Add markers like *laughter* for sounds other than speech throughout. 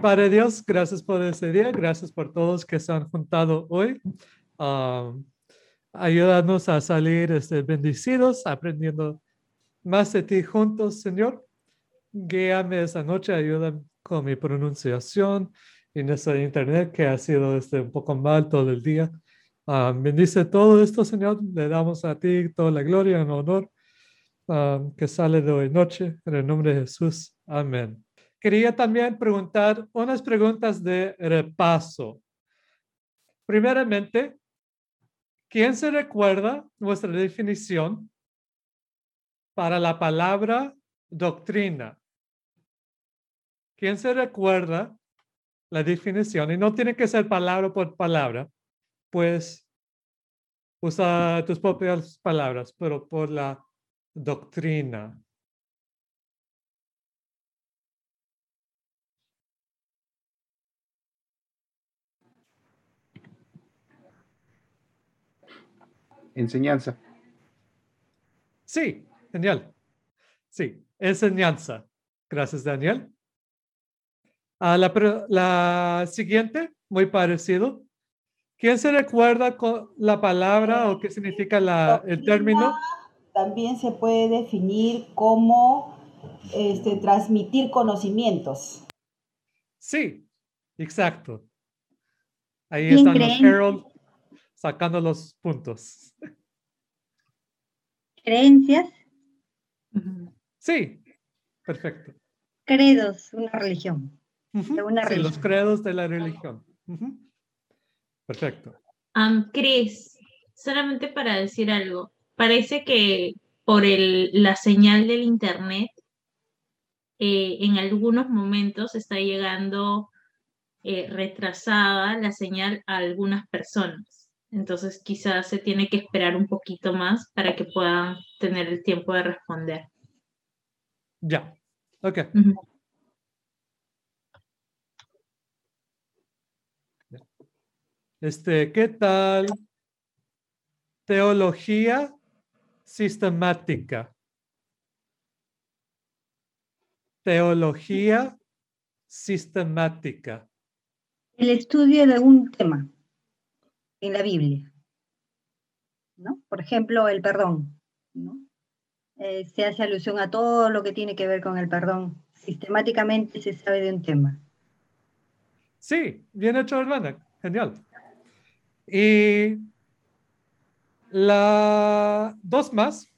Padre Dios, gracias por ese día, gracias por todos que se han juntado hoy. Um, ayúdanos a salir este, bendecidos, aprendiendo más de ti juntos, Señor. Guíame esa noche, ayúdame con mi pronunciación en ese internet que ha sido este, un poco mal todo el día. Um, bendice todo esto, Señor. Le damos a ti toda la gloria y honor um, que sale de hoy noche. En el nombre de Jesús. Amén. Quería también preguntar unas preguntas de repaso. Primeramente, ¿quién se recuerda nuestra definición para la palabra doctrina? ¿Quién se recuerda la definición? Y no tiene que ser palabra por palabra, pues usa tus propias palabras, pero por la doctrina. Enseñanza. Sí, genial. Sí, enseñanza. Gracias, Daniel. Ah, la, la siguiente, muy parecido. ¿Quién se recuerda con la palabra o qué significa la, el término? También se puede definir como este, transmitir conocimientos. Sí, exacto. Ahí están los Harold sacando los puntos. Creencias. Sí, perfecto. Credos, una religión. sí, los credos de la religión. Perfecto. Um, Cris, solamente para decir algo, parece que por el, la señal del Internet, eh, en algunos momentos está llegando eh, retrasada la señal a algunas personas. Entonces quizás se tiene que esperar un poquito más para que puedan tener el tiempo de responder. Ya, ok. Este, ¿qué tal? Teología sistemática. Teología sistemática. El estudio de un tema en la Biblia. ¿no? Por ejemplo, el perdón. Eh, se hace alusión a todo lo que tiene que ver con el perdón. Sistemáticamente se sabe de un tema. Sí, bien hecho, hermana. Genial. Y la dos más.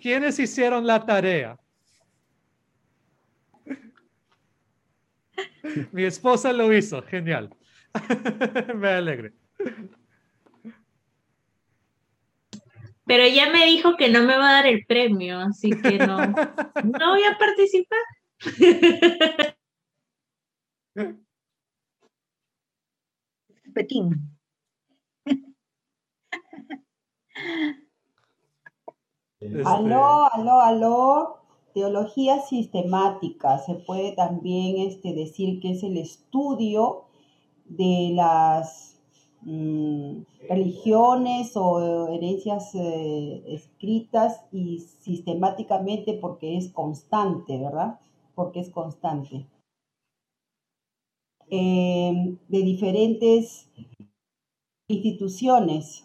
¿Quiénes hicieron la tarea? Mi esposa lo hizo, genial. *laughs* me alegre. Pero ya me dijo que no me va a dar el premio, así que no, *laughs* no voy a participar. Petín. Aló, aló, aló. Teología sistemática. Se puede también este, decir que es el estudio de las mm, religiones o herencias eh, escritas y sistemáticamente porque es constante, ¿verdad? Porque es constante. Em, de diferentes instituciones.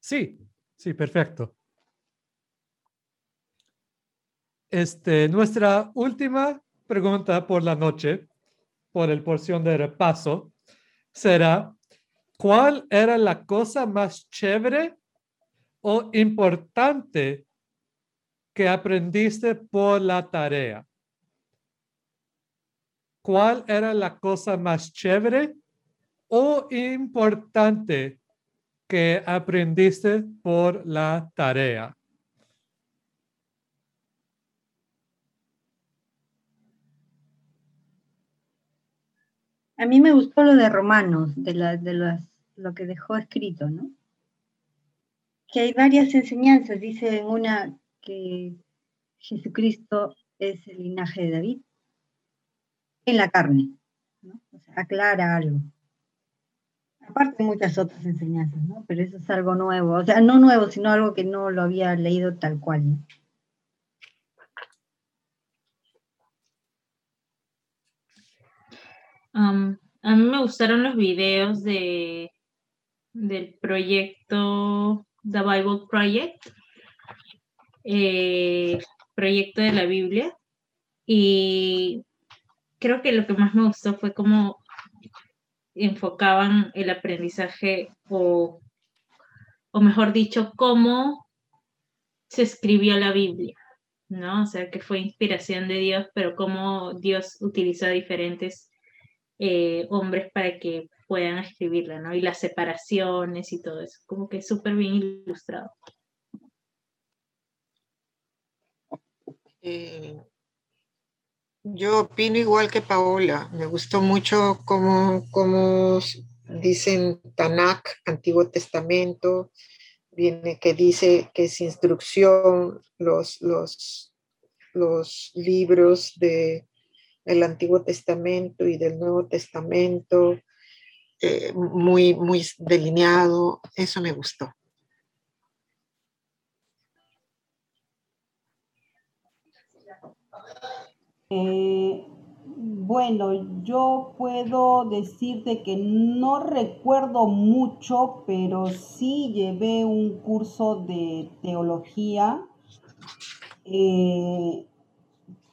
Sí, sí, perfecto. Este, nuestra última pregunta por la noche, por el porción de repaso, será, ¿cuál era la cosa más chévere o importante que aprendiste por la tarea? ¿Cuál era la cosa más chévere o importante que aprendiste por la tarea? A mí me gustó lo de Romanos, de, de lo que dejó escrito, ¿no? Que hay varias enseñanzas, dice en una que Jesucristo es el linaje de David, en la carne, ¿no? O sea, aclara algo. Aparte muchas otras enseñanzas, ¿no? Pero eso es algo nuevo, o sea, no nuevo, sino algo que no lo había leído tal cual, ¿no? A mí me gustaron los videos de del proyecto The Bible Project, eh, proyecto de la Biblia, y creo que lo que más me gustó fue cómo enfocaban el aprendizaje o, o mejor dicho, cómo se escribió la Biblia, ¿no? O sea, que fue inspiración de Dios, pero cómo Dios utilizó a diferentes eh, hombres para que puedan escribirla, ¿no? Y las separaciones y todo eso, como que súper bien ilustrado. Eh, yo opino igual que Paola. Me gustó mucho cómo, cómo dicen Tanakh, Antiguo Testamento, viene que dice que es instrucción los, los, los libros de el Antiguo Testamento y del Nuevo Testamento, eh, muy, muy delineado, eso me gustó. Eh, bueno, yo puedo decirte que no recuerdo mucho, pero sí llevé un curso de teología. Eh,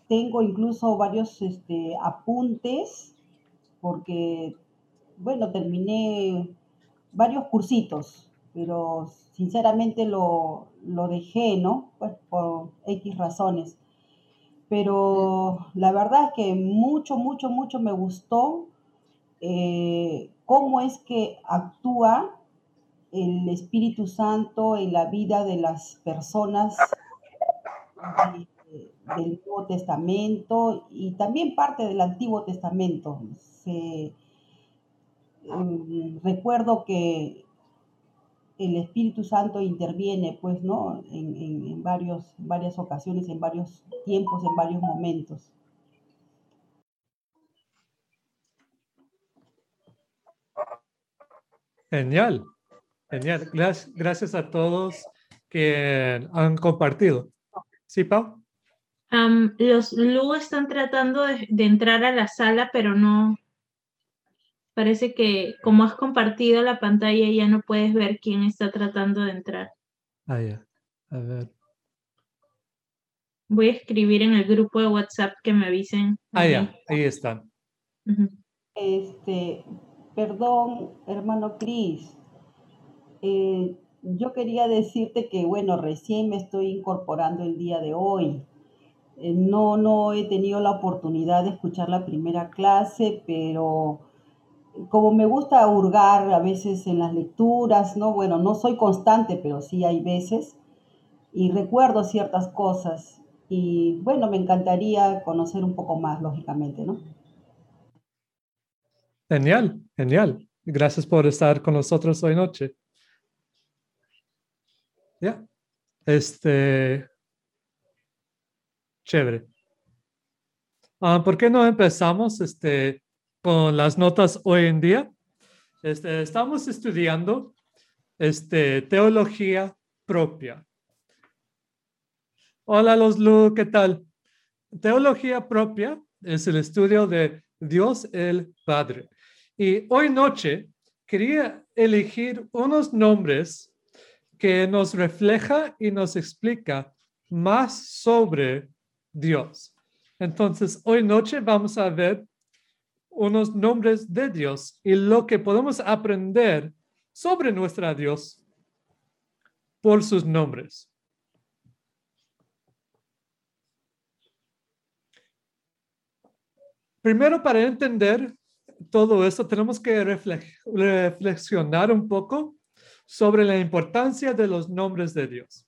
tengo incluso varios este, apuntes, porque bueno, terminé varios cursitos, pero sinceramente lo, dejé, ¿no? Pues por X razones. Pero la verdad es que mucho, mucho, mucho me gustó eh, cómo es que actúa el Espíritu Santo en la vida de las personas del Nuevo Testamento y también parte del Antiguo Testamento. Se, Mm, recuerdo que el Espíritu Santo interviene, pues, ¿no? En, varios, varias ocasiones, en varios tiempos, en varios momentos. Genial, genial. Gracias, gracias a todos que han compartido. ¿Sí, Pau? Los Lu están tratando de, entrar a la sala, pero no, parece que como has compartido la pantalla ya no puedes ver quién está tratando de entrar. Ah, ya. A ver. Voy a escribir en el grupo de WhatsApp que me avisen. Ah, ya, ahí están. Este, perdón, hermano Cris. Eh, yo quería decirte que, bueno, recién me estoy incorporando el día de hoy. Eh, no, no he tenido la oportunidad de escuchar la primera clase, pero como me gusta hurgar a veces en las lecturas, ¿no? Bueno, no soy constante, pero sí hay veces, y recuerdo ciertas cosas, y bueno, me encantaría conocer un poco más, lógicamente, ¿no? Genial, genial. Gracias por estar con nosotros hoy noche. Ya, este, chévere. Ah, ¿Por qué no empezamos? Este, con las notas hoy en día. Este, estamos estudiando este, teología propia. Hola, los Lu, ¿qué tal? Teología propia es el estudio de Dios el Padre. Y hoy noche quería elegir unos nombres que nos refleja y nos explica más sobre Dios. Entonces, hoy noche vamos a ver unos nombres de Dios y lo que podemos aprender sobre nuestra Dios por sus nombres. Primero, para entender todo esto, tenemos que reflexionar un poco sobre la importancia de los nombres de Dios.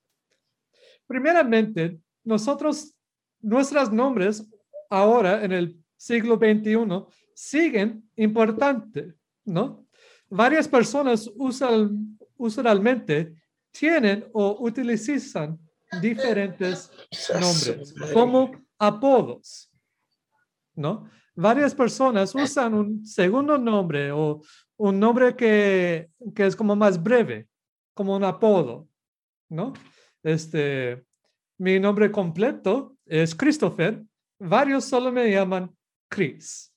Primeramente, nosotros, nuestros nombres ahora en el siglo XXI siguen importante, ¿no? Varias personas usan, usualmente tienen o utilizan diferentes nombres como apodos, ¿no? varias personas usan un segundo nombre o un nombre que, que es como más breve, como un apodo, ¿no? Este, mi nombre completo es Christopher. Varios solo me llaman Chris,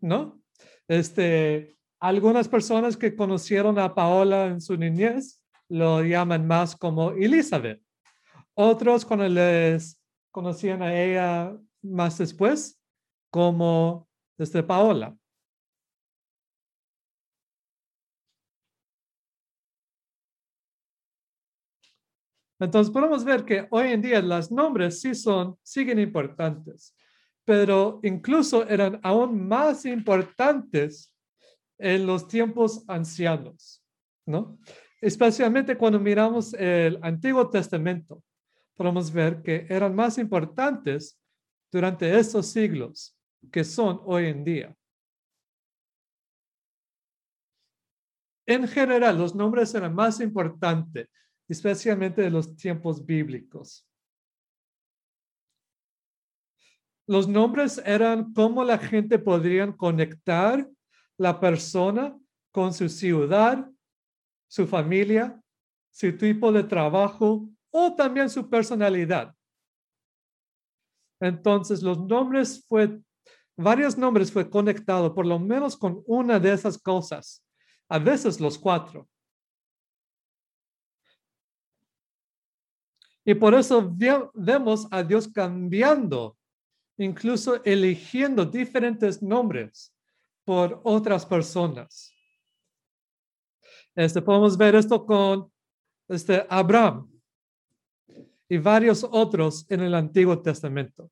¿no? Este, algunas personas que conocieron a Paola en su niñez lo llaman más como Elizabeth. Otros cuando les conocían a ella más después como desde Paola. Entonces podemos ver que hoy en día los nombres sí son, siguen importantes, pero incluso eran aún más importantes en los tiempos ancianos, ¿no? Especialmente cuando miramos el Antiguo Testamento, podemos ver que eran más importantes durante estos siglos que son hoy en día. En general, los nombres eran más importantes especialmente de los tiempos bíblicos. Los nombres eran cómo la gente podría conectar la persona con su ciudad, su familia, su tipo de trabajo o también su personalidad. Entonces, los nombres fue, varios nombres fue conectado por lo menos con una de esas cosas, a veces los cuatro. Y por eso vemos a Dios cambiando, incluso eligiendo diferentes nombres por otras personas. Este, podemos ver esto con este, Abraham y varios otros en el Antiguo Testamento.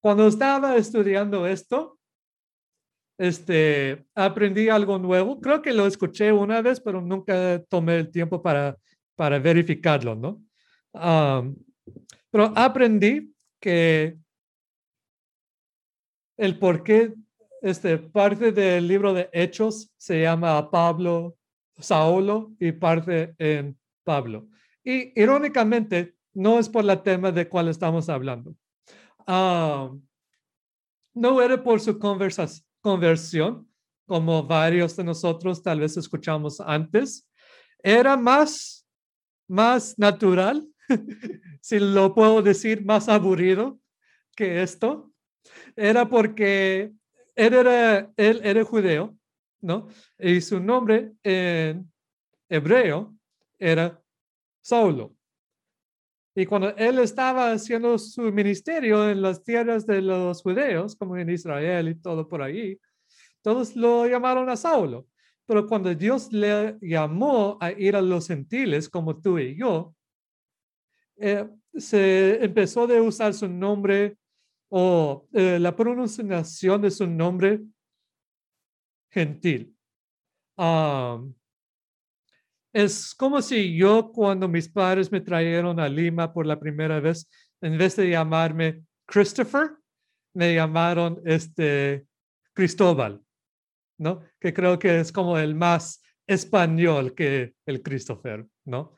Cuando estaba estudiando esto, este, aprendí algo nuevo. Creo que lo escuché una vez, pero nunca tomé el tiempo para, para verificarlo, ¿no? Pero aprendí que el por qué este, parte del libro de Hechos se llama Pablo, Saulo y parte en Pablo. Y irónicamente, no es por el tema de cual estamos hablando. no era por su conversión, como varios de nosotros tal vez escuchamos antes. Era más, más natural *laughs* si lo puedo decir, más aburrido que esto, era porque él era, él era judeo, ¿no? Y su nombre en hebreo era Saulo. Y cuando él estaba haciendo su ministerio en las tierras de los judeos, como en Israel y todo por ahí, todos lo llamaron a Saulo. Pero cuando Dios le llamó a ir a los gentiles, como tú y yo, eh, se empezó de usar su nombre o eh, la pronunciación de su nombre gentil. es como si yo cuando mis padres me trajeron a Lima por la primera vez, en vez de llamarme Christopher, me llamaron este Cristóbal, ¿no? Que creo que es como el más español que el Christopher, ¿no?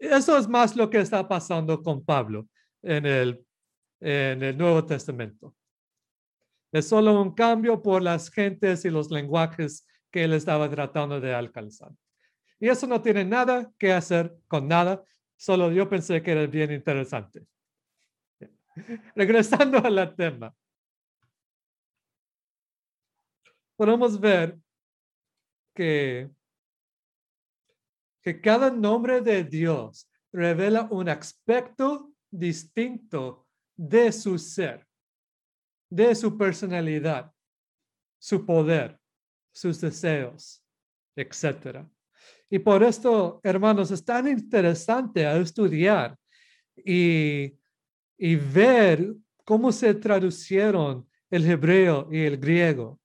Eso es más lo que está pasando con Pablo en el, en el Nuevo Testamento. Es solo un cambio por las gentes y los lenguajes que él estaba tratando de alcanzar. Y eso no tiene nada que hacer con nada, solo yo pensé que era bien interesante. *laughs* Regresando al tema. Podemos ver que que cada nombre de Dios revela un aspecto distinto de su ser, de su personalidad, su poder, sus deseos, etc. Y por esto, hermanos, es tan interesante estudiar y, y ver cómo se traducieron el hebreo y el griego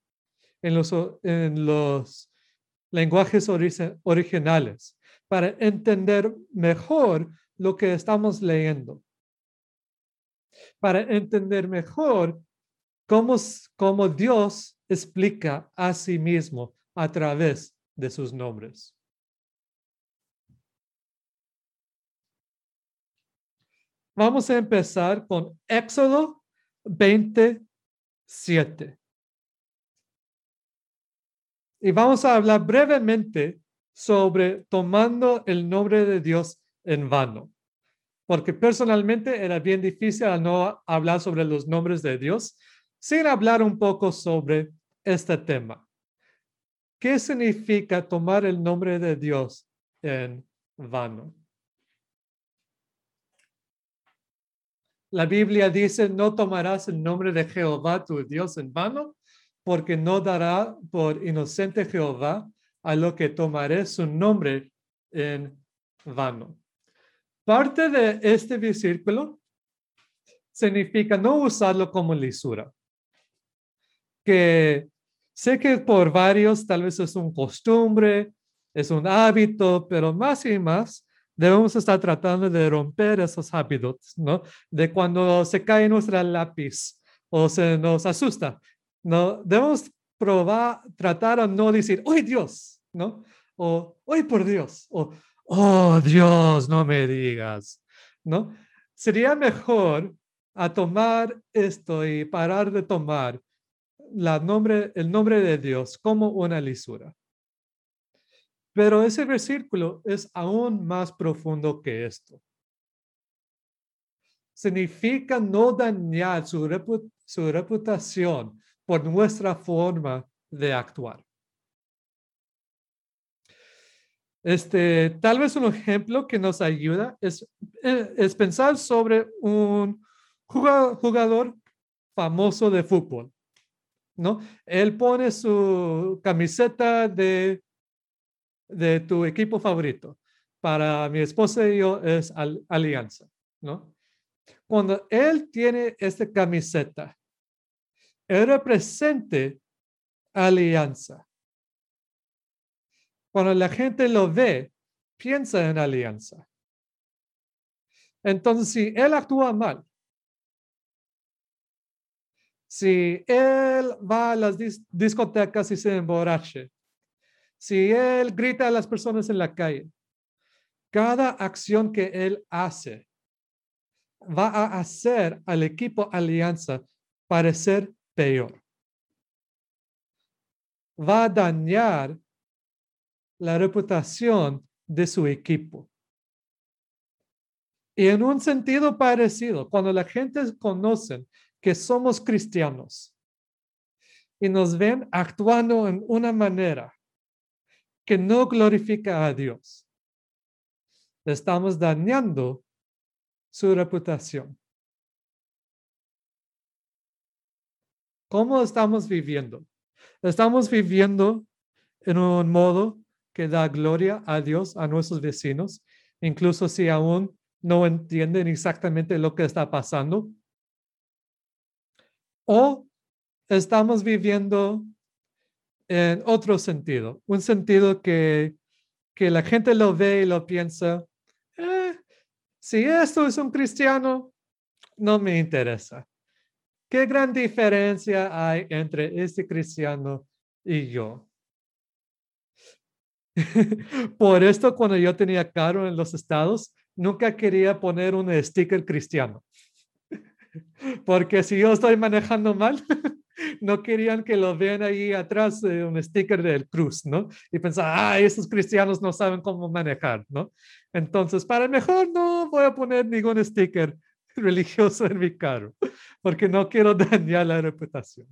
en los, en los lenguajes originales para entender mejor lo que estamos leyendo, para entender mejor cómo, cómo Dios explica a sí mismo a través de sus nombres. Vamos a empezar con Éxodo 27. Y vamos a hablar brevemente sobre tomando el nombre de Dios en vano. Porque personalmente era bien difícil no hablar sobre los nombres de Dios sin hablar un poco sobre este tema. ¿Qué significa tomar el nombre de Dios en vano? La Biblia dice, no tomarás el nombre de Jehová tu Dios en vano, porque no dará por inocente Jehová a lo que tomaré su nombre en vano. Parte de este versículo significa no usarlo como lisura que sé que por varios tal vez es un costumbre, es un hábito, pero más y más debemos estar tratando de romper esos hábitos, ¿no? De cuando se cae nuestra lápiz o se nos asusta, ¿no? Debemos probar, tratar a no decir, ¡ay Dios! ¿No? O, ¡ay por Dios! O, ¡oh Dios, no me digas! ¿No? Sería mejor a tomar esto y parar de tomar el nombre de Dios como una lisura. Pero ese versículo es aún más profundo que esto. Significa no dañar su reputación por nuestra forma de actuar. Este, tal vez un ejemplo que nos ayuda es, eh, es pensar sobre un jugador famoso de fútbol. ¿no? Él pone su camiseta de, de tu equipo favorito. Para mi esposa y yo es Alianza, ¿no? Cuando él tiene esta camiseta, él representa Alianza. Cuando la gente lo ve, piensa en Alianza. Entonces, si él actúa mal, si él va a las discotecas y se emborrache, si él grita a las personas en la calle, cada acción que él hace va a hacer al equipo Alianza parecer peor. Va a dañar la reputación de su equipo. Y en un sentido parecido, cuando la gente conoce que somos cristianos y nos ven actuando en una manera que no glorifica a Dios, estamos dañando su reputación. ¿Cómo estamos viviendo? Estamos viviendo en un modo que da gloria a Dios a nuestros vecinos, incluso si aún no entienden exactamente lo que está pasando o estamos viviendo en otro sentido, un sentido que, que la gente lo ve y lo piensa, eh, si esto es un cristiano, no me interesa. ¿Qué gran diferencia hay entre este cristiano y yo? *laughs* Por esto, cuando yo tenía carro en los estados, nunca quería poner un sticker cristiano. *laughs* Porque si yo estoy manejando mal, *laughs* no querían que lo vean ahí atrás de un sticker del cruz, ¿no? Y pensar, ah, esos cristianos no saben cómo manejar, ¿no? Entonces, para mejor no voy a poner ningún sticker religioso en mi carro, porque no quiero dañar la reputación.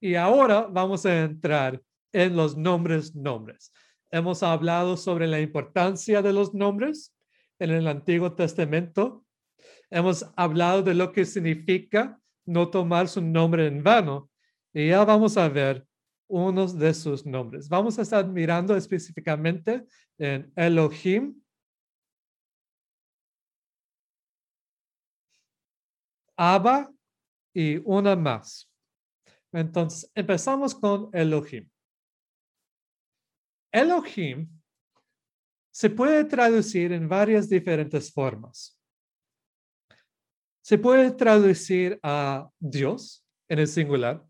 Y ahora vamos a entrar en los nombres, nombres. Hemos hablado sobre la importancia de los nombres en el Antiguo Testamento. Hemos hablado de lo que significa no tomar su nombre en vano. Y ya vamos a ver unos de sus nombres. Vamos a estar mirando específicamente en Elohim, Abba y una más. Entonces, empezamos con Elohim. Elohim se puede traducir en varias diferentes formas. Se puede traducir a Dios en el singular.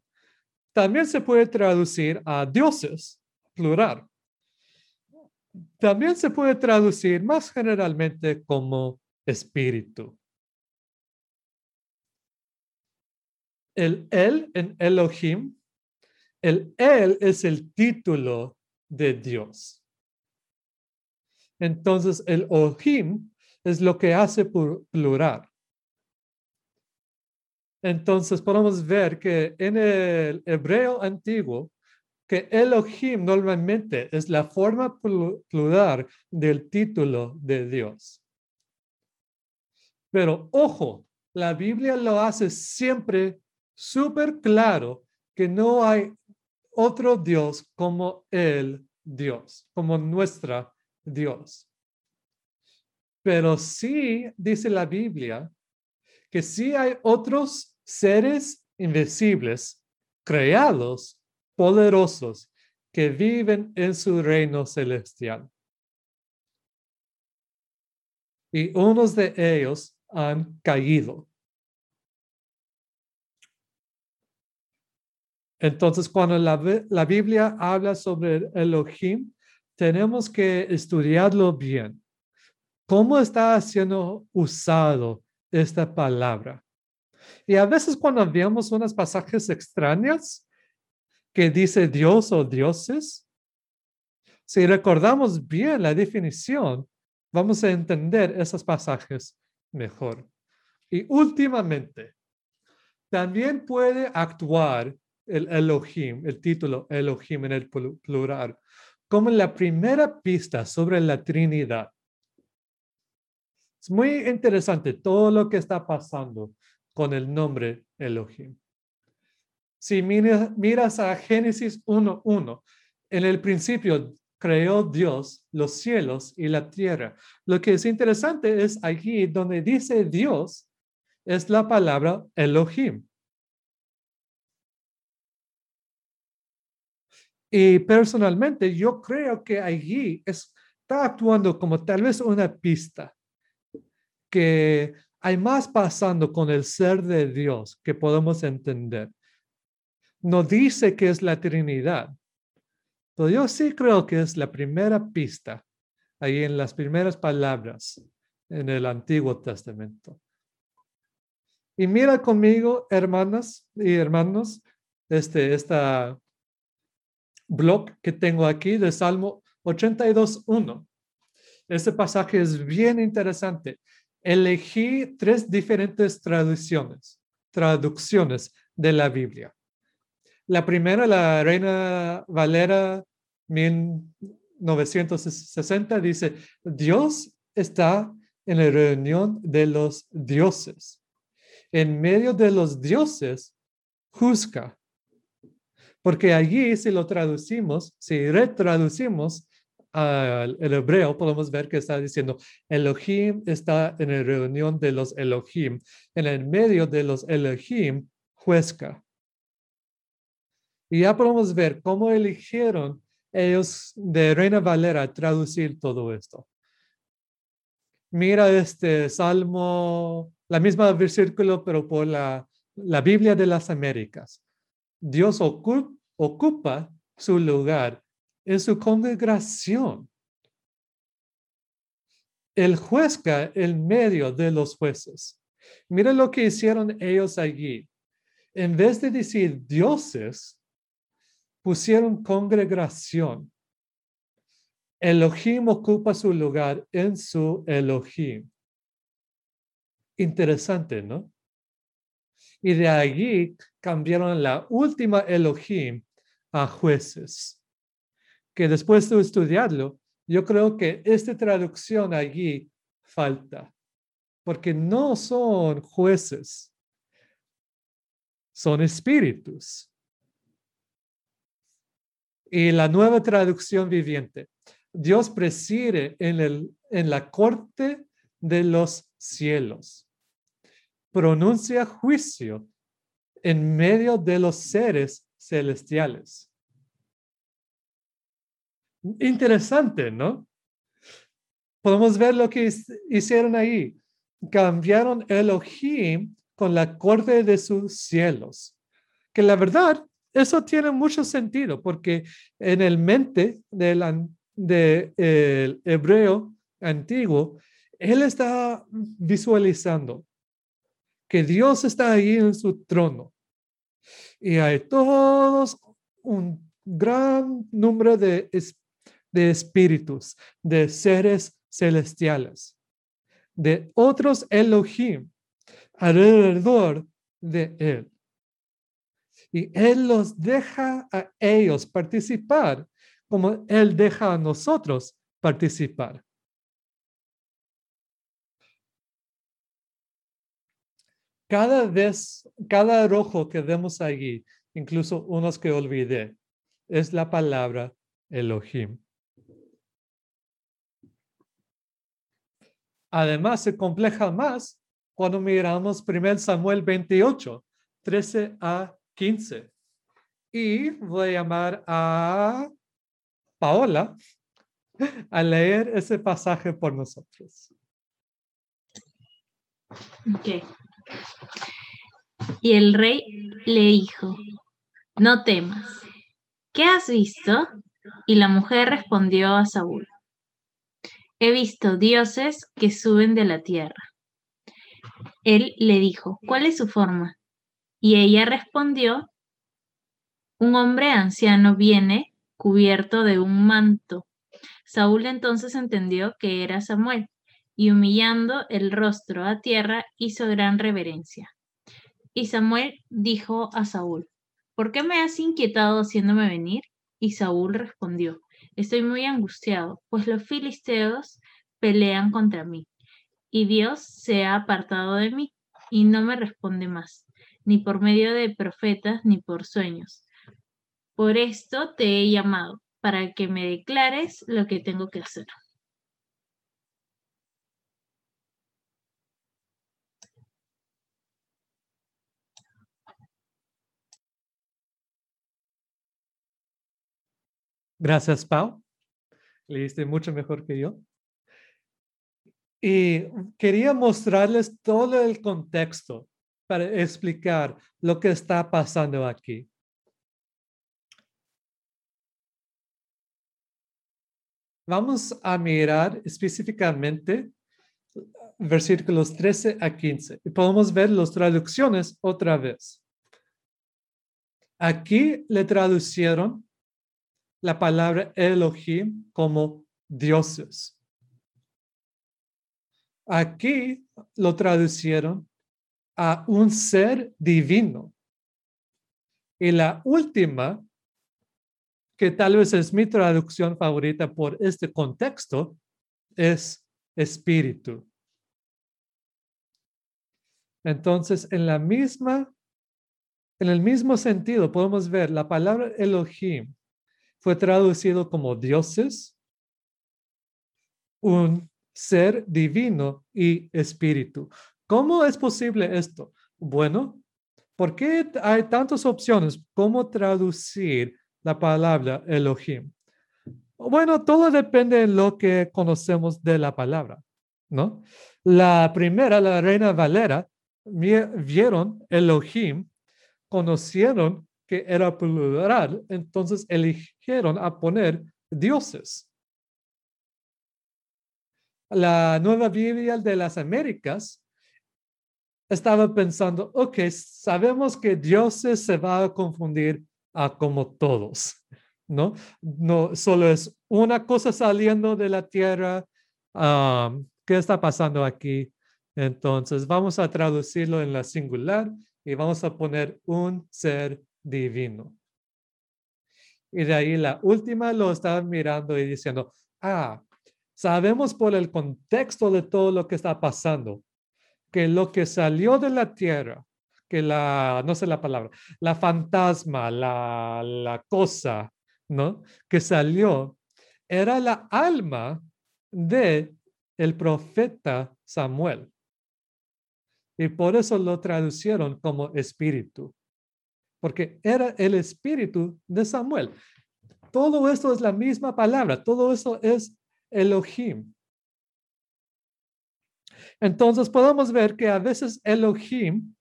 También se puede traducir a dioses, plural. También se puede traducir más generalmente como espíritu. El él en Elohim, el él es el título de Dios. Entonces, el Ohim es lo que hace por plural. Entonces, podemos ver que en el hebreo antiguo, que Elohim normalmente es la forma plural del título de Dios. Pero ojo, la Biblia lo hace siempre súper claro que no hay otro Dios como el Dios, como nuestra Dios. Pero sí dice la Biblia que sí hay otros seres invisibles, creados, poderosos, que viven en su reino celestial. Y unos de ellos han caído. Entonces, cuando la, la Biblia habla sobre Elohim, tenemos que estudiarlo bien. ¿Cómo está siendo usado esta palabra? Y a veces cuando vemos unos pasajes extraños que dice Dios o dioses, si recordamos bien la definición, vamos a entender esos pasajes mejor. Y últimamente, también puede actuar el Elohim, el título Elohim en el plural, como la primera pista sobre la Trinidad. Es muy interesante todo lo que está pasando con el nombre Elohim. Si miras, a Génesis 1.1, en el principio creó Dios los cielos y la tierra. Lo que es interesante es allí donde dice Dios, es la palabra Elohim. Y personalmente yo creo que allí está actuando como tal vez una pista que hay más pasando con el ser de Dios que podemos entender. No dice que es la Trinidad, pero yo sí creo que es la primera pista ahí en las primeras palabras en el Antiguo Testamento. Y mira conmigo, hermanas y hermanos, este, esta blog que tengo aquí de Salmo 82.1. Este pasaje es bien interesante. Elegí tres diferentes traducciones, traducciones de la Biblia. La primera, la Reina Valera 1960, dice, Dios está en la reunión de los dioses. En medio de los dioses, juzga porque allí, si lo traducimos, si retraducimos al hebreo, podemos ver que está diciendo, Elohim está en la reunión de los Elohim. En el medio de los Elohim, juezca. Y ya podemos ver cómo eligieron ellos de Reina Valera traducir todo esto. Mira este salmo, la misma versículo, pero por la, la Biblia de las Américas. Dios ocupa su lugar en su congregación. El juezca en medio de los jueces. Mira lo que hicieron ellos allí. En vez de decir dioses, pusieron congregación. Elohim ocupa su lugar en su Elohim. Interesante, ¿no? Y de allí cambiaron la última Elohim a jueces. Que después de estudiarlo, yo creo que esta traducción allí falta, porque no son jueces, son espíritus. Y la nueva traducción viviente, Dios preside en, el, en la corte de los cielos pronuncia juicio en medio de los seres celestiales. Interesante, ¿no? Podemos ver lo que hicieron ahí. Cambiaron Elohim con la corte de sus cielos. Que la verdad, eso tiene mucho sentido porque en el mente del de, el hebreo antiguo, él está visualizando que Dios está ahí en su trono Y hay todos un gran número de, de espíritus, de seres celestiales, de otros Elohim alrededor de él. Y él los deja a ellos participar como él deja a nosotros participar. Cada vez, cada rojo que vemos allí, incluso unos que olvidé, es la palabra Elohim. Además, se compleja más cuando miramos 1 Samuel 28, 13 a 15. Y voy a llamar a Paola *laughs* a leer ese pasaje por nosotros. Ok. Y el rey le dijo, no temas, ¿qué has visto? Y la mujer respondió a Saúl, he visto dioses que suben de la tierra. Él le dijo, ¿cuál es su forma? Y ella respondió, un hombre anciano viene cubierto de un manto. Saúl entonces entendió que era Samuel y humillando el rostro a tierra hizo gran reverencia. Y Samuel dijo a Saúl, ¿por qué me has inquietado haciéndome venir? Y Saúl respondió, estoy muy angustiado, pues los filisteos pelean contra mí, y Dios se ha apartado de mí, y no me responde más, ni por medio de profetas, ni por sueños. Por esto te he llamado, para que me declares lo que tengo que hacer. Gracias, Pau. Leíste mucho mejor que yo. Y quería mostrarles todo el contexto para explicar lo que está pasando aquí. Vamos a mirar específicamente versículos 13 a 15 y podemos ver las traducciones otra vez. Aquí le traducieron la palabra Elohim como dioses. Aquí lo traducieron a un ser divino. Y la última, que tal vez es mi traducción favorita por este contexto, es espíritu. Entonces, en la misma, en el mismo sentido, podemos ver la palabra Elohim fue traducido como dioses, un ser divino y espíritu. ¿Cómo es posible esto? Bueno, ¿por qué hay tantas opciones? ¿Cómo traducir la palabra Elohim? Bueno, todo depende de lo que conocemos de la palabra, ¿no? La primera, la reina Valera, vieron Elohim, conocieron que era plural, entonces eligieron a poner dioses. La nueva Biblia de las Américas estaba pensando, ok, sabemos que dioses se va a confundir a como todos, ¿no? No solo es una cosa saliendo de la tierra. ¿Qué está pasando aquí? Entonces vamos a traducirlo en la singular y vamos a poner un ser divino. Y de ahí la última lo estaban mirando y diciendo, ah, sabemos por el contexto de todo lo que está pasando, que lo que salió de la tierra, que la, no sé la palabra, la fantasma, la, la cosa, ¿no? Que salió, era la alma de el profeta Samuel. Y por eso lo traducieron como espíritu, porque era el espíritu de Samuel. Todo esto es la misma palabra, todo eso es Elohim. Entonces podemos ver que a veces Elohim,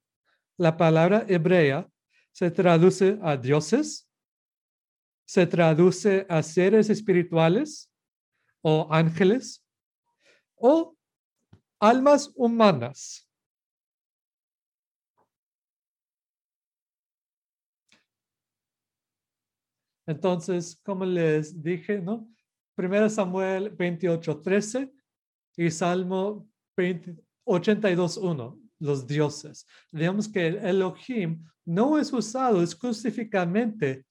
la palabra hebrea, se traduce a dioses, se traduce a seres espirituales o ángeles o almas humanas. Entonces, como les dije, ¿no? 1 Samuel 28, 13 y Salmo 20, 82, 1, los dioses. Vemos que el Elohim no es usado exclusivamente,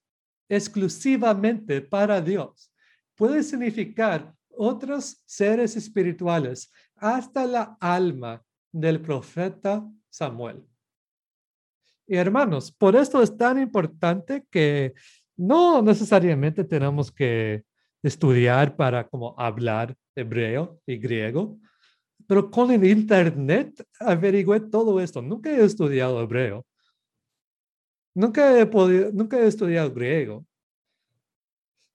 exclusivamente para Dios. Puede significar otros seres espirituales, hasta la alma del profeta Samuel. Y hermanos, por esto es tan importante que no necesariamente tenemos que estudiar para como hablar hebreo y griego, pero con el internet averigüé todo esto. Nunca he estudiado hebreo. Nunca he, podido, nunca he estudiado griego.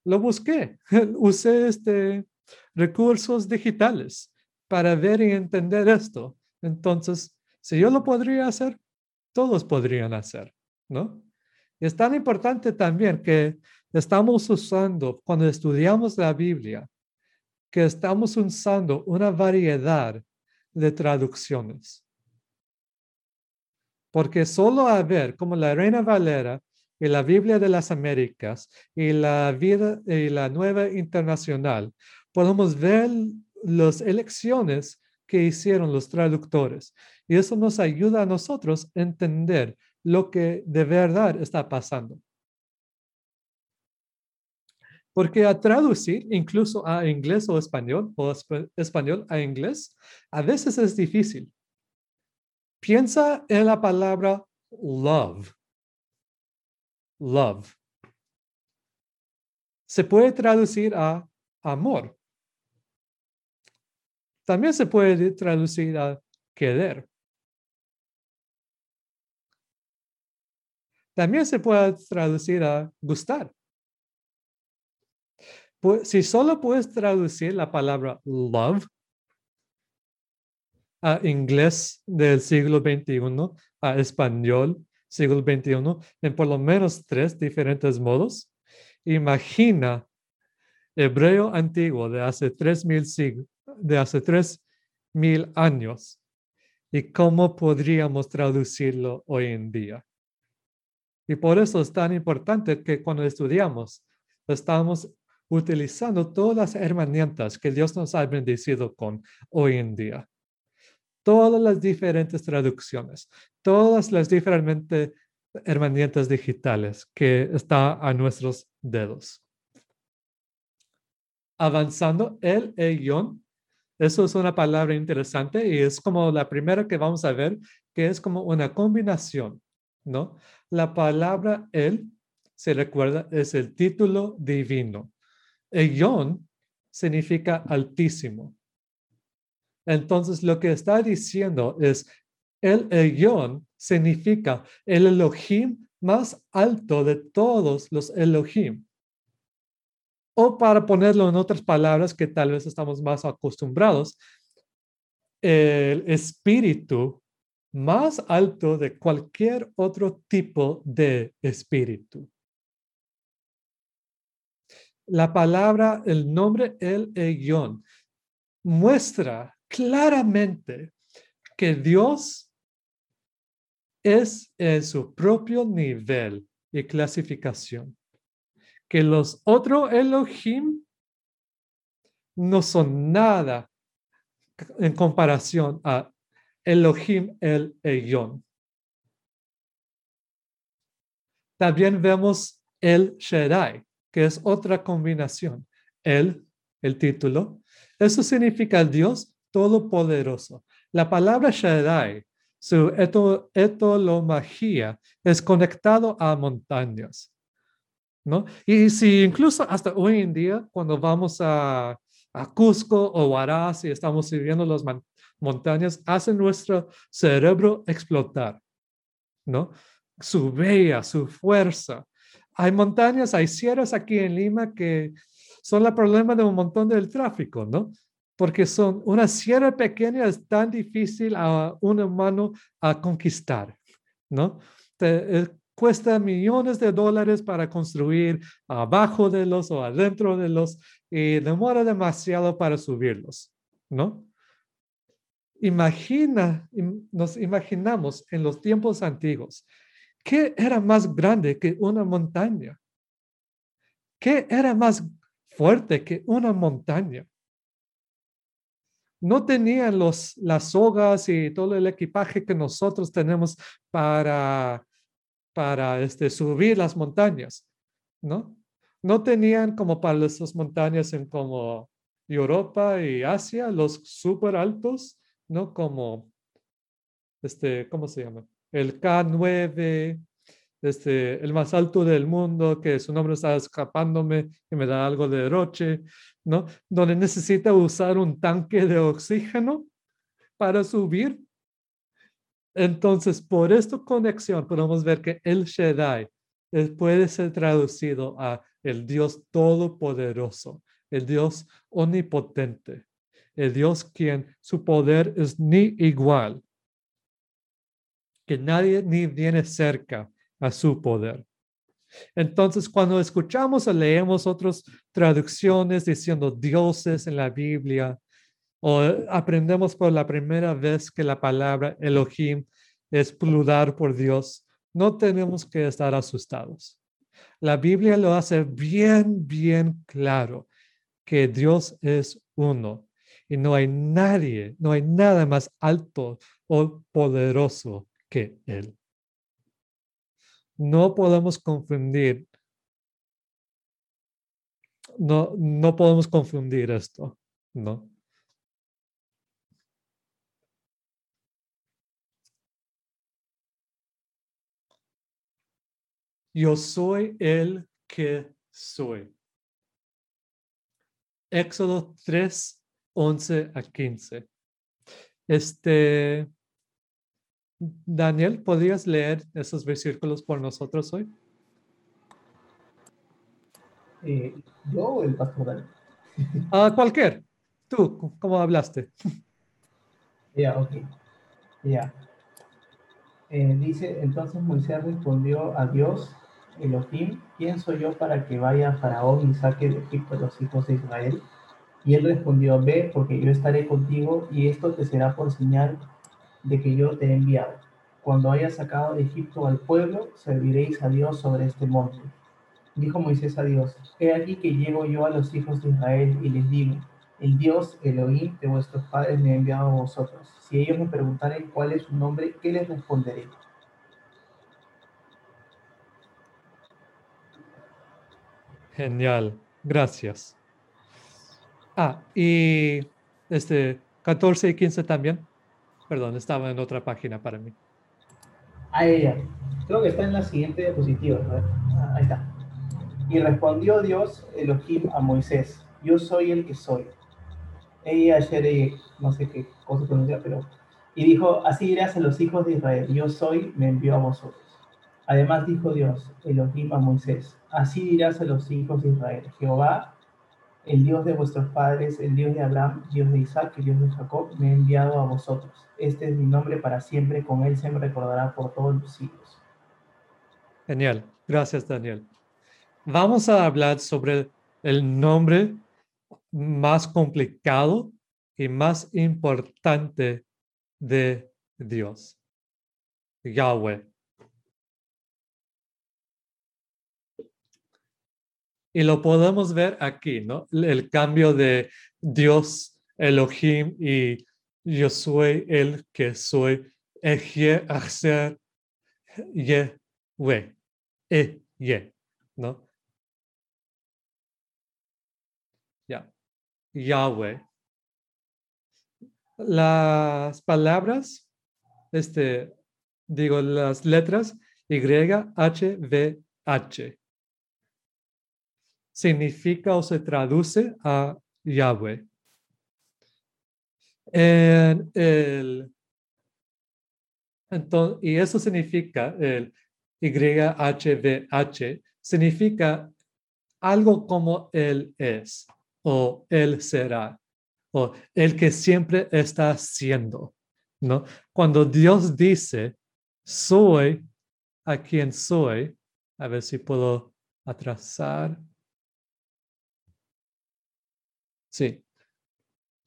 Lo busqué. *laughs* Usé este, recursos digitales para ver y entender esto. Entonces, si yo lo podría hacer, todos podrían hacer, ¿no? Es tan importante también que estamos usando, cuando estudiamos la Biblia, que estamos usando una variedad de traducciones. Porque solo a ver como la Reina Valera y la Biblia de las Américas y la vida y la Nueva Internacional, podemos ver las elecciones que hicieron los traductores. Y eso nos ayuda a nosotros a entender lo que de verdad está pasando. Porque a traducir incluso a inglés o español o español a inglés, a veces es difícil. Piensa en la palabra love. Love. Se puede traducir a amor. También se puede traducir a querer. También se puede traducir a gustar. Si solo puedes traducir la palabra love a inglés del siglo XXI, a español siglo XXI, en por lo menos tres diferentes modos, imagina hebreo antiguo de hace tres mil siglos, de hace tres mil años y cómo podríamos traducirlo hoy en día. Y por eso es tan importante que cuando estudiamos, estamos utilizando todas las herramientas que Dios nos ha bendecido con hoy en día. Todas las diferentes traducciones, todas las diferentes herramientas digitales que están a nuestros dedos. Avanzando, el eyón, eso es una palabra interesante y es como la primera que vamos a ver, que es como una combinación, ¿no? La palabra él, se recuerda, es el título divino. Eyón significa altísimo. Entonces, lo que está diciendo es, el Eyón significa el Elohim más alto de todos los Elohim. O para ponerlo en otras palabras que tal vez estamos más acostumbrados, el espíritu más alto de cualquier otro tipo de espíritu. La palabra, el nombre El Eyón, muestra claramente que Dios es en su propio nivel y clasificación. Que los otros Elohim no son nada en comparación a Elohim el Eyón. También vemos el Shaddai, que es otra combinación. El, el título, eso significa el Dios Todopoderoso. La palabra Shaddai, su etología, es conectado a montañas. ¿no? Y si incluso hasta hoy en día, cuando vamos a, a Cusco o Huaraz y estamos sirviendo los montañas hacen nuestro cerebro explotar, ¿no? Su bella, su fuerza. Hay montañas, hay sierras aquí en Lima que son el problema de un montón del tráfico, ¿no? Porque son una sierra pequeña es tan difícil a un humano a conquistar, ¿no? Eh, cuesta millones de dólares para construir abajo de los o adentro de los y demora demasiado para subirlos, ¿no? Imagina, nos imaginamos en los tiempos antiguos, ¿qué era más grande que una montaña? ¿Qué era más fuerte que una montaña? No tenían los, las sogas y todo el equipaje que nosotros tenemos para, para este, subir las montañas, ¿no? No tenían como para esas montañas en como Europa y Asia, los súper altos, ¿no? Como, este, ¿cómo se llama? El K9, este, el más alto del mundo, que su nombre está escapándome y me da algo de roche, ¿no? Donde necesita usar un tanque de oxígeno para subir. Entonces, por esta conexión podemos ver que el Shaddai eh, puede ser traducido a el Dios todopoderoso, el Dios omnipotente, el Dios quien su poder es ni igual, que nadie ni viene cerca a su poder. Entonces, cuando escuchamos o leemos otras traducciones diciendo dioses en la Biblia, o aprendemos por la primera vez que la palabra Elohim es plural por Dios, no tenemos que estar asustados. La Biblia lo hace bien, bien claro que Dios es uno y no hay nadie, no hay nada más alto o poderoso que Él. No podemos confundir, no, no podemos confundir esto, ¿no? Yo soy el que soy. Éxodo 3, 11 a 15. Este, Daniel, ¿podrías leer esos versículos por nosotros hoy? Eh, ¿Yo o el pastor Daniel? *laughs* Ah, cualquier. Tú, ¿cómo hablaste? *laughs* Ya, ok. Ya. Eh, dice, entonces Moisés respondió a Dios, Elohim, ¿quién soy yo para que vaya a Faraón y saque de Egipto a los hijos de Israel? Y él respondió, ve, porque yo estaré contigo y esto te será por señal de que yo te he enviado. Cuando hayas sacado de Egipto al pueblo, serviréis a Dios sobre este monte. Dijo Moisés a Dios, he aquí que llego yo a los hijos de Israel y les digo, el Dios Elohim de vuestros padres me ha enviado a vosotros. Si ellos me preguntaren cuál es su nombre, ¿qué les responderé? Genial, gracias. Ah, y este 14 y 15 también. Perdón, estaba en otra página para mí. A ella. Creo que está en la siguiente diapositiva. Ver. Ah, ahí está. Y respondió Dios Elohim a Moisés, yo soy el que soy. Ella ayer, no sé qué cosa pronuncia, pero... Y dijo, así dirás a los hijos de Israel, yo soy, me envió a vosotros. Además dijo Dios, Elohim a Moisés, así dirás a los hijos de Israel, Jehová, el Dios de vuestros padres, el Dios de Abraham, Dios de Isaac, el Dios de Jacob, me ha enviado a vosotros. Este es mi nombre para siempre, con él se me recordará por todos los siglos. Genial, gracias Daniel. Vamos a hablar sobre el nombre más complicado y más importante de Dios, Yahweh. Y lo podemos ver aquí, ¿no? El cambio de Dios, Elohim y yo soy el que soy. Eje, ye, ¿no? Ya. Yahweh. Las palabras, este, digo, las letras Y, H, V, H significa o se traduce a Yahweh. El, entonces, y eso significa el YHVH, significa algo como Él es o Él será o el que siempre está siendo, ¿no? Cuando Dios dice, soy a quien soy, a ver si puedo atrasar. Sí.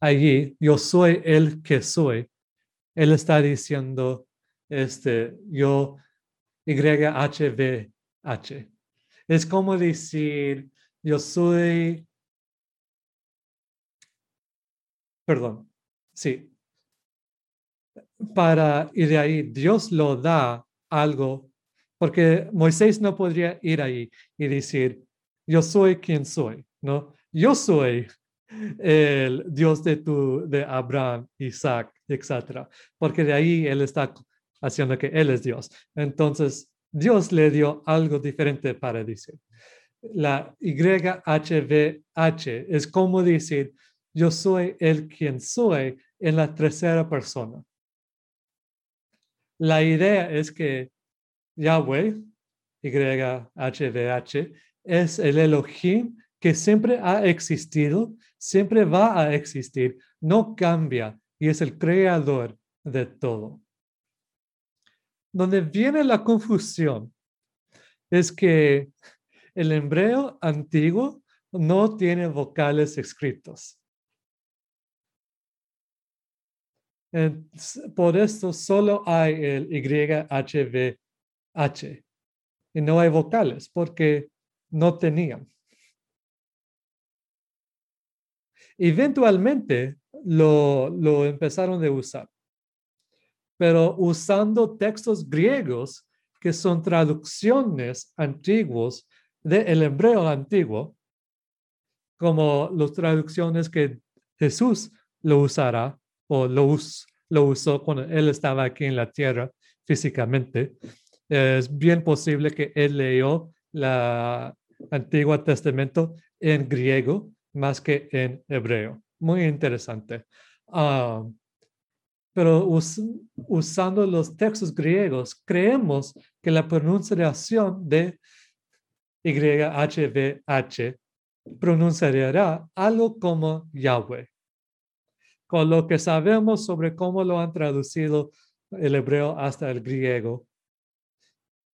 Allí, yo soy el que soy. Él está diciendo, este, yo, YHVH. Es como decir, yo soy, perdón, sí, para, de ahí Dios lo da algo, porque Moisés no podría ir ahí y decir, yo soy quien soy, ¿no? Yo soy el Dios de, tu, de Abraham, Isaac, etc. Porque de ahí él está haciendo que él es Dios. Entonces, Dios le dio algo diferente para decir. La YHVH es como decir, yo soy el quien soy en la tercera persona. La idea es que Yahweh, YHVH, es el Elohim que siempre ha existido, siempre va a existir, no cambia y es el creador de todo. Donde viene la confusión es que el hebreo antiguo no tiene vocales escritos. Por esto solo hay el YHVH y no hay vocales porque no tenían. Eventualmente lo, lo empezaron a usar, pero usando textos griegos que son traducciones antiguos del hebreo antiguo, como las traducciones que Jesús lo usará o lo, usó cuando él estaba aquí en la tierra físicamente. Es bien posible que él leyó la Antiguo Testamento en griego más que en hebreo. Muy interesante. Ah, pero usando los textos griegos, creemos que la pronunciación de YHVH pronunciará algo como Yahweh. Con lo que sabemos sobre cómo lo han traducido el hebreo hasta el griego,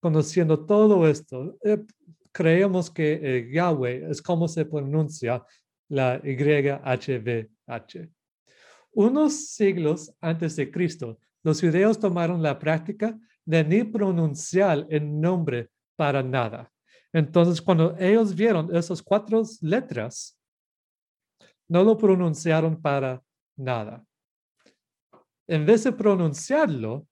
conociendo todo esto, eh, creemos que eh, Yahweh es como se pronuncia la YHVH. Unos siglos antes de Cristo, los judíos tomaron la práctica de ni pronunciar el nombre para nada. Entonces, cuando ellos vieron esas cuatro letras, no lo pronunciaron para nada. En vez de pronunciarlo,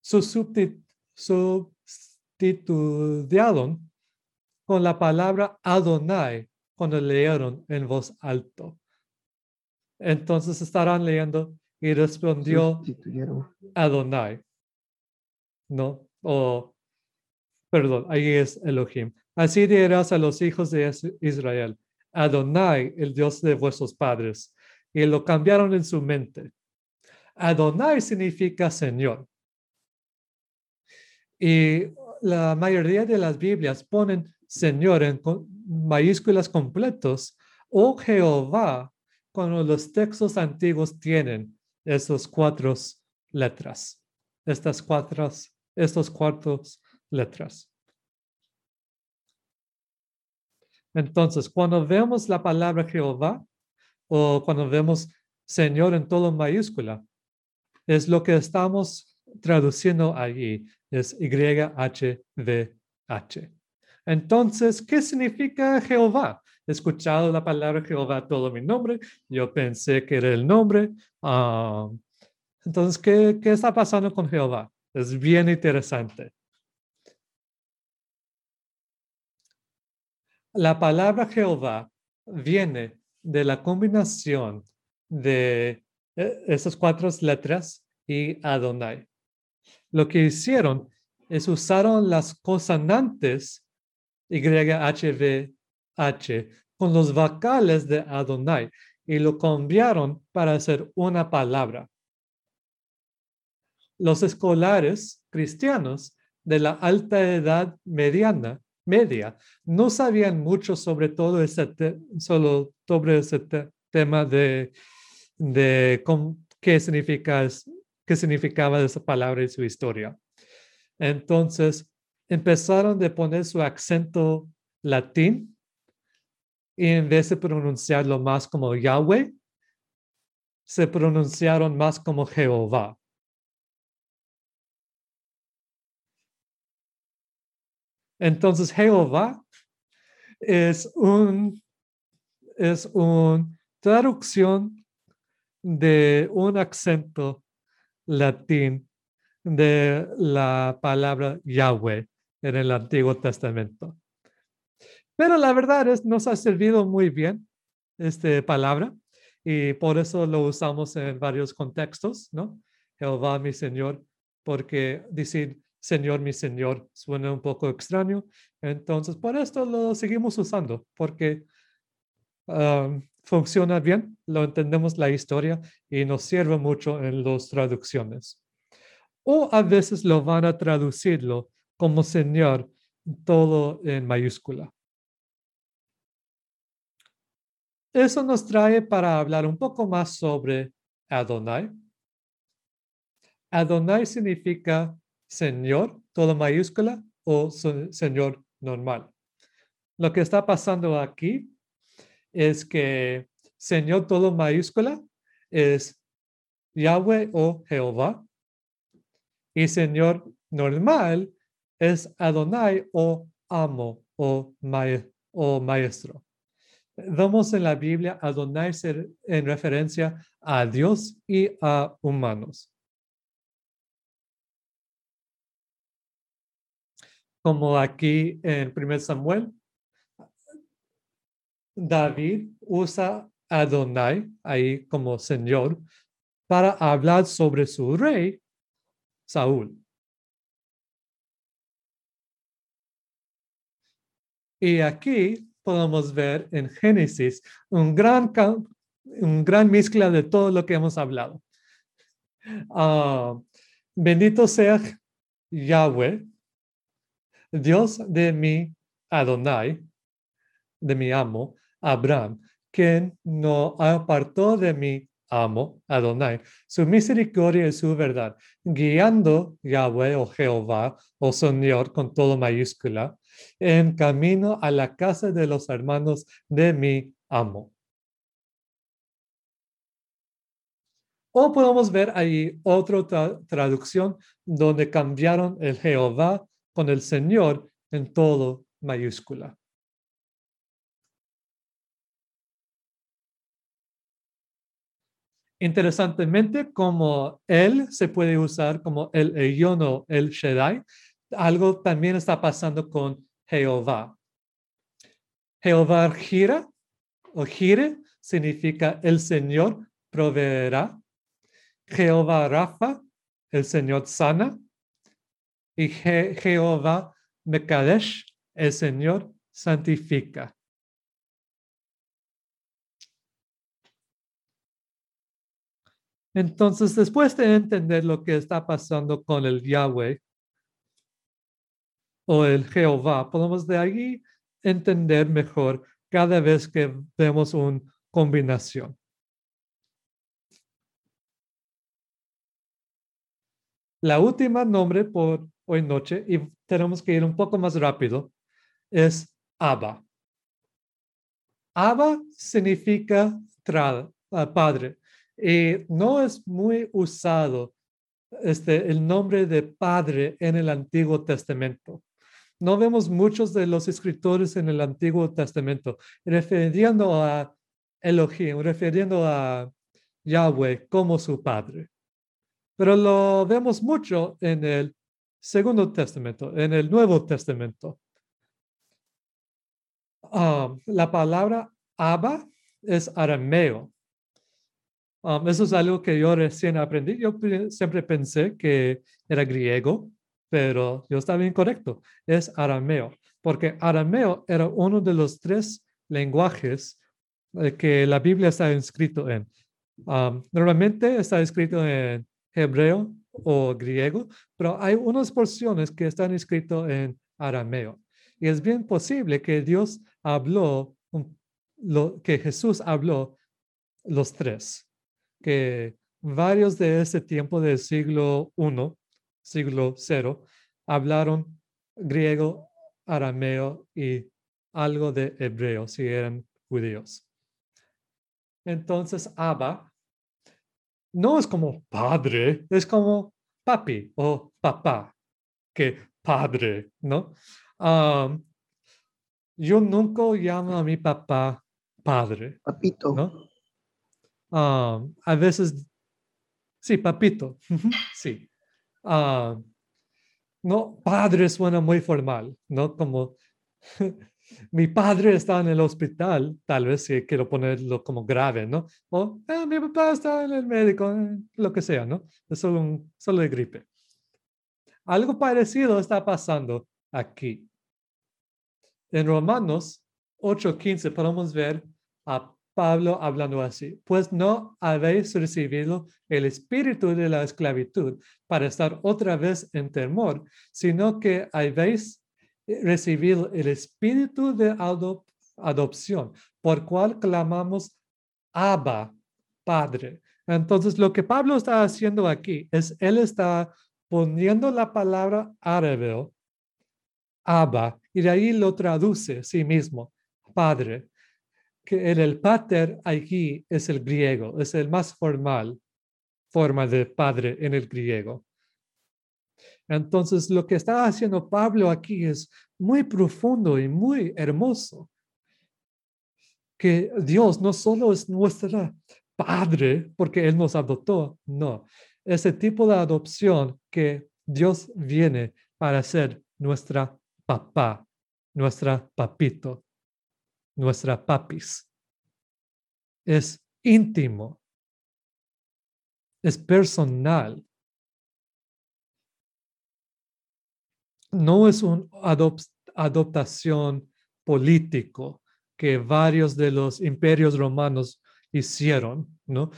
sustituyeron con la palabra Adonai cuando leyeron en voz alto. Entonces estarán leyendo y respondió Adonai. ¿No? O, perdón, ahí es Elohim. Así dirás a los hijos de Israel, Adonai, el Dios de vuestros padres. Y lo cambiaron en su mente. Adonai significa Señor. Y la mayoría de las Biblias ponen Señor en mayúsculas completos o Jehová cuando los textos antiguos tienen esas cuatro letras, estas cuatro, estos cuatro letras. Entonces, cuando vemos la palabra Jehová o cuando vemos Señor en todo mayúscula, es lo que estamos traduciendo allí, es YHVH. Entonces, ¿qué significa Jehová? He escuchado la palabra Jehová todo mi nombre. Yo pensé que era el nombre. Ah, entonces, ¿qué, ¿qué está pasando con Jehová? Es bien interesante. La palabra Jehová viene de la combinación de eh, esas cuatro letras y Adonai. Lo que hicieron es usaron las consonantes YHVH con los vocales de Adonai y lo cambiaron para hacer una palabra. Los escolares cristianos de la alta edad mediana, media no sabían mucho sobre todo ese, solo sobre ese tema de, de qué, significa, qué significaba esa palabra y su historia. Entonces, empezaron de poner su acento latín y en vez de pronunciarlo más como Yahweh, se pronunciaron más como Jehová. Entonces Jehová es un es una traducción de un acento latín de la palabra Yahweh en el Antiguo Testamento. Pero la verdad es, nos ha servido muy bien esta palabra y por eso lo usamos en varios contextos, ¿no? Jehová mi Señor, porque decir Señor mi Señor suena un poco extraño. Entonces, por esto lo seguimos usando, porque um, funciona bien, lo entendemos la historia y nos sirve mucho en las traducciones. O a veces lo van a traducirlo como Señor, todo en mayúscula. Eso nos trae para hablar un poco más sobre Adonai. Adonai significa Señor, todo mayúscula, o Señor normal. Lo que está pasando aquí es que Señor todo mayúscula es Yahweh o Jehová. Y Señor normal es Adonai o amo o, o maestro. Vemos en la Biblia Adonai en referencia a Dios y a humanos. Como aquí en 1 Samuel, David usa Adonai ahí como Señor para hablar sobre su rey, Saúl. Y aquí podemos ver en Génesis un gran, un gran mezcla de todo lo que hemos hablado. Ah, bendito sea Yahweh, Dios de mi Adonai, de mi amo, Abraham, quien no apartó de mi amo, Adonai, su misericordia y su verdad, guiando Yahweh o Jehová o Señor con todo mayúscula, en camino a la casa de los hermanos de mi amo. O podemos ver ahí otra traducción donde cambiaron el Jehová con el Señor en todo mayúscula. Interesantemente, como él se puede usar como el Eyono, el Shaddai, algo también está pasando con Jehová. Jehová gira o gire significa el Señor proveerá. Jehová Rafa, el Señor sana. Y Jehová Mekadesh, el Señor santifica. Entonces, después de entender lo que está pasando con el Yahweh o el Jehová, podemos de ahí entender mejor cada vez que vemos una combinación. La última nombre por hoy noche, y tenemos que ir un poco más rápido, es Abba. Abba significa ah, padre. Y no es muy usado este, el nombre de Padre en el Antiguo Testamento. No vemos muchos de los escritores en el Antiguo Testamento refiriendo a Elohim, refiriendo a Yahweh como su Padre. Pero lo vemos mucho en el Segundo Testamento, en el Nuevo Testamento. Ah, la palabra Abba es arameo Um, eso es algo que yo recién aprendí. Yo siempre pensé que era griego, pero yo estaba incorrecto. Es arameo, porque arameo era uno de los tres lenguajes eh, que la Biblia está escrito en. Normalmente está escrito en hebreo o griego, pero hay unas porciones que están escritas en arameo. Y es bien posible que Dios habló, lo, que Jesús habló los tres que varios de ese tiempo del siglo I, siglo cero, hablaron griego, arameo y algo de hebreo, si eran judíos. Entonces, Abba no es como padre, es como papi o papá, que padre, ¿no? yo nunca llamo a mi papá padre, Papito. ¿no? Ah, a veces, sí, papito, sí. Ah, no, padre suena muy formal, ¿no? Como *laughs* mi padre está en el hospital, tal vez si quiero ponerlo como grave, ¿no? O "Ah, mi papá está en el médico, eh, lo que sea, ¿no? Es solo, un, solo de gripe. Algo parecido está pasando aquí. En Romanos 8:15 podemos ver a Pablo hablando así, pues no habéis recibido el espíritu de la esclavitud para estar otra vez en temor, sino que habéis recibido el espíritu de adop- adopción, por cual clamamos Abba, Padre. Entonces, lo que Pablo está haciendo aquí es, él está poniendo la palabra árabe, Abba, y de ahí lo traduce sí mismo, Padre que el, el pater aquí es el griego, es el más formal forma de padre en el griego. Entonces, lo que está haciendo Pablo aquí es muy profundo y muy hermoso. Que Dios no solo es nuestro padre porque Él nos adoptó, no. Ese tipo de adopción que Dios viene para ser nuestra papá, nuestra papito nuestra papis. Es íntimo. Es personal. No es una adoptación político que varios de los imperios romanos hicieron, ¿no?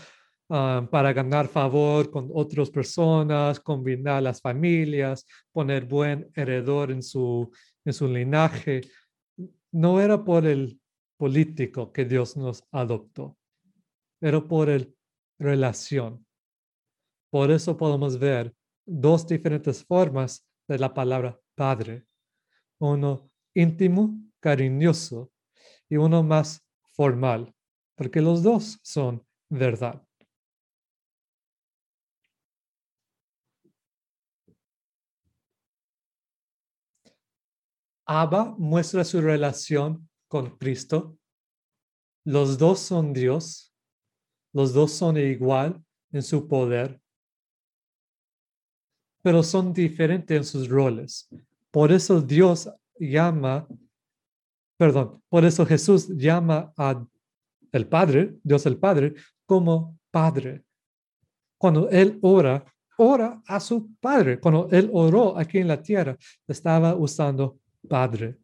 Ah, para ganar favor con otras personas, combinar las familias, poner buen heredor en su, en su linaje. No era por el político que Dios nos adoptó, era por el relación. Por eso podemos ver dos diferentes formas de la palabra padre. Uno íntimo, cariñoso, y uno más formal, porque los dos son verdad. Abba muestra su relación con Cristo. Los dos son Dios. Los dos son igual en su poder, pero son diferentes en sus roles. Por eso Dios llama, perdón, por eso Jesús llama a el Padre, Dios el Padre, como Padre. Cuando Él ora, ora a su Padre. Cuando Él oró aquí en la tierra, estaba usando Padre,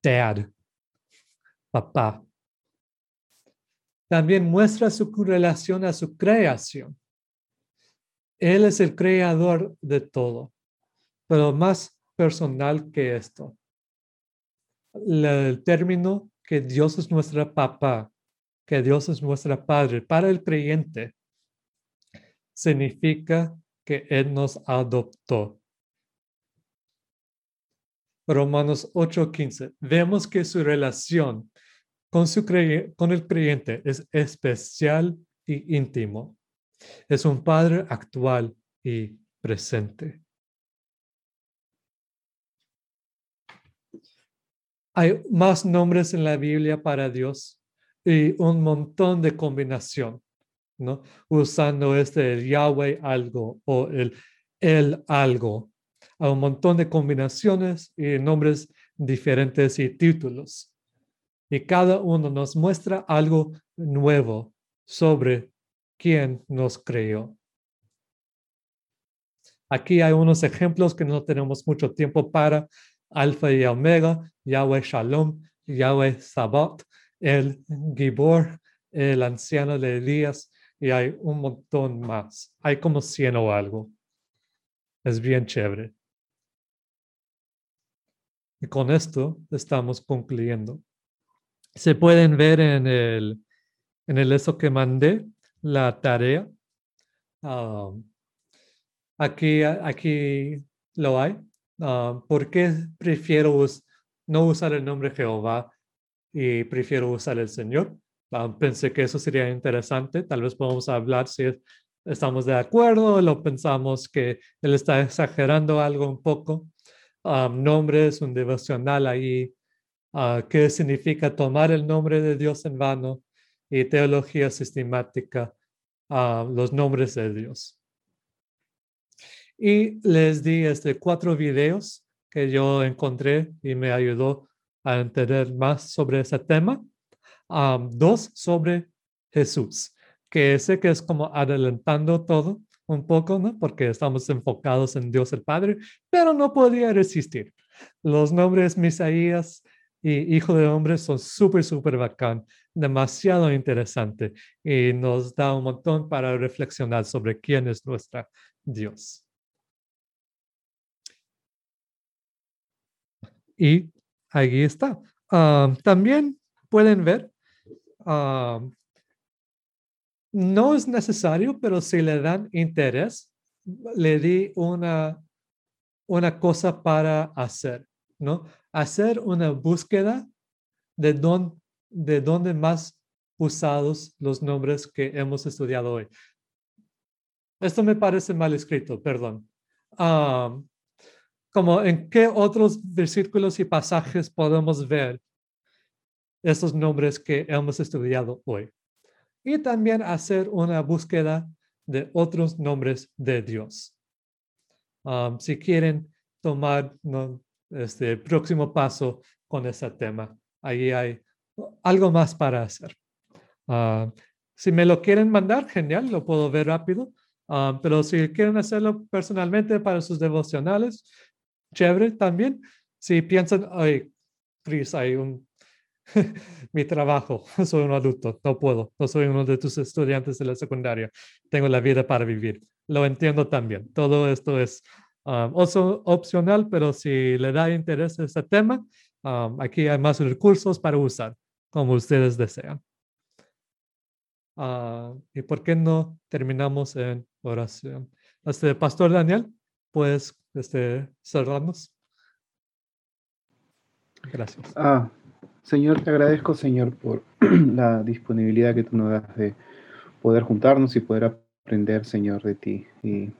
Dad, Papá. También muestra su relación a su creación. Él es el creador de todo, pero más personal que esto. El término que Dios es nuestra papá, que Dios es nuestra padre, para el creyente, significa que Él nos adoptó. Romanos 8:15. Vemos que su relación con, su con el creyente es especial y íntimo. Es un padre actual y presente. Hay más nombres en la Biblia para Dios y un montón de combinación, ¿no? Usando este el Yahweh algo o el el algo. Hay un montón de combinaciones y nombres diferentes y títulos. Y cada uno nos muestra algo nuevo sobre quién nos creó. Aquí hay unos ejemplos que no tenemos mucho tiempo para. Alfa y Omega, Yahweh Shalom, Yahweh Sabat, el Gibor, el anciano de Elías, y hay un montón más. Hay como 100 o algo. Es bien chévere. Y con esto estamos concluyendo. Se pueden ver en el, en el eso que mandé, la tarea. Um, aquí, aquí lo hay. Uh, ¿Por qué prefiero no usar el nombre Jehová y prefiero usar el Señor? Um, pensé que eso sería interesante. Tal vez podamos hablar si es- estamos de acuerdo lo pensamos que él está exagerando algo un poco. Um, nombre es un devocional ahí ah, qué significa tomar el nombre de Dios en vano y teología sistemática, a los nombres de Dios. Y les di este cuatro videos que yo encontré y me ayudó a entender más sobre ese tema. dos sobre Jesús, que sé que es como adelantando todo un poco, ¿no? Porque estamos enfocados en Dios el Padre, pero no podía resistir. Los nombres Misaías y Hijo de Hombre son súper, súper bacán, demasiado interesante y nos da un montón para reflexionar sobre quién es nuestra Dios. Y ahí está. Ah, también pueden ver, ah, no es necesario, pero si le dan interés, le di una, una cosa para hacer, ¿no? Hacer una búsqueda de, dónde más usados los nombres que hemos estudiado hoy. Esto me parece mal escrito, perdón. Como en qué otros versículos y pasajes podemos ver estos nombres que hemos estudiado hoy. Y también hacer una búsqueda de otros nombres de Dios. Si quieren tomar este próximo paso con ese tema, ahí hay algo más para hacer. Uh, si me lo quieren mandar, genial, lo puedo ver rápido. Um, pero si quieren hacerlo personalmente para sus devocionales, chévere también. Si piensan, ay, Chris, hay un, *laughs* mi trabajo, *laughs* soy un adulto, no puedo, no soy uno de tus estudiantes de la secundaria, tengo la vida para vivir. Lo entiendo también. Todo esto es um, opcional, pero si le da interés a este tema, um, aquí hay más recursos para usar, como ustedes desean. Uh, ¿Y por qué no terminamos en oración? Este, Pastor Daniel, pues este, cerramos. Gracias. Ah, señor, te agradezco, Señor, por *clears throat* la disponibilidad que tú nos das de poder juntarnos y poder aprender, Señor, de ti. Y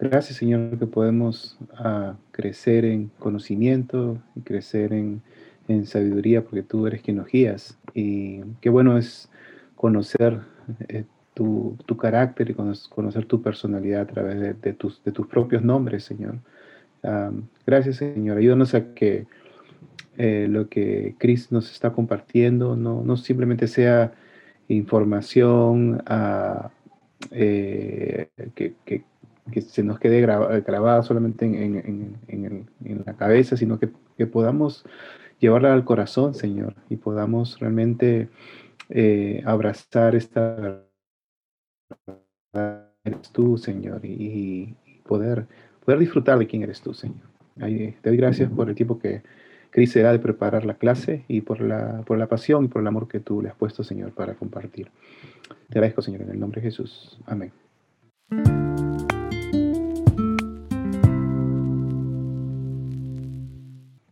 gracias, Señor, que podemos ah, crecer en conocimiento y crecer en, en sabiduría, porque tú eres quien nos guías. Y qué bueno es conocer eh, tu, carácter y conocer tu personalidad a través de, tus, de tus propios nombres, Señor. gracias, Señor. Ayúdanos a que eh, lo que Cristo nos está compartiendo no, no simplemente sea información ah, que, que, se nos quede grabada solamente en, en, en, la cabeza, sino que, que, podamos llevarla al corazón, Señor, y podamos realmente eh, abrazar esta eres tú, Señor, y, poder, poder disfrutar de quién eres tú, Señor. te doy gracias por el tiempo que Cris se da de preparar la clase y por la, por la pasión y por el amor que tú le has puesto, Señor, para compartir. Te agradezco, Señor, en el nombre de Jesús. Amén.